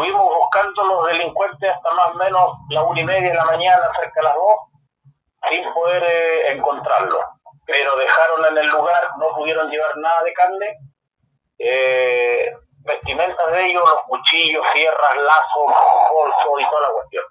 estuvimos buscando los delincuentes hasta más o menos la una y media de la mañana, cerca de las dos, sin poder eh, encontrarlos. Pero dejaron en el lugar, no pudieron llevar nada de carne, eh, vestimentas de ellos, los cuchillos, sierras, lazos, bolsos y toda la cuestión.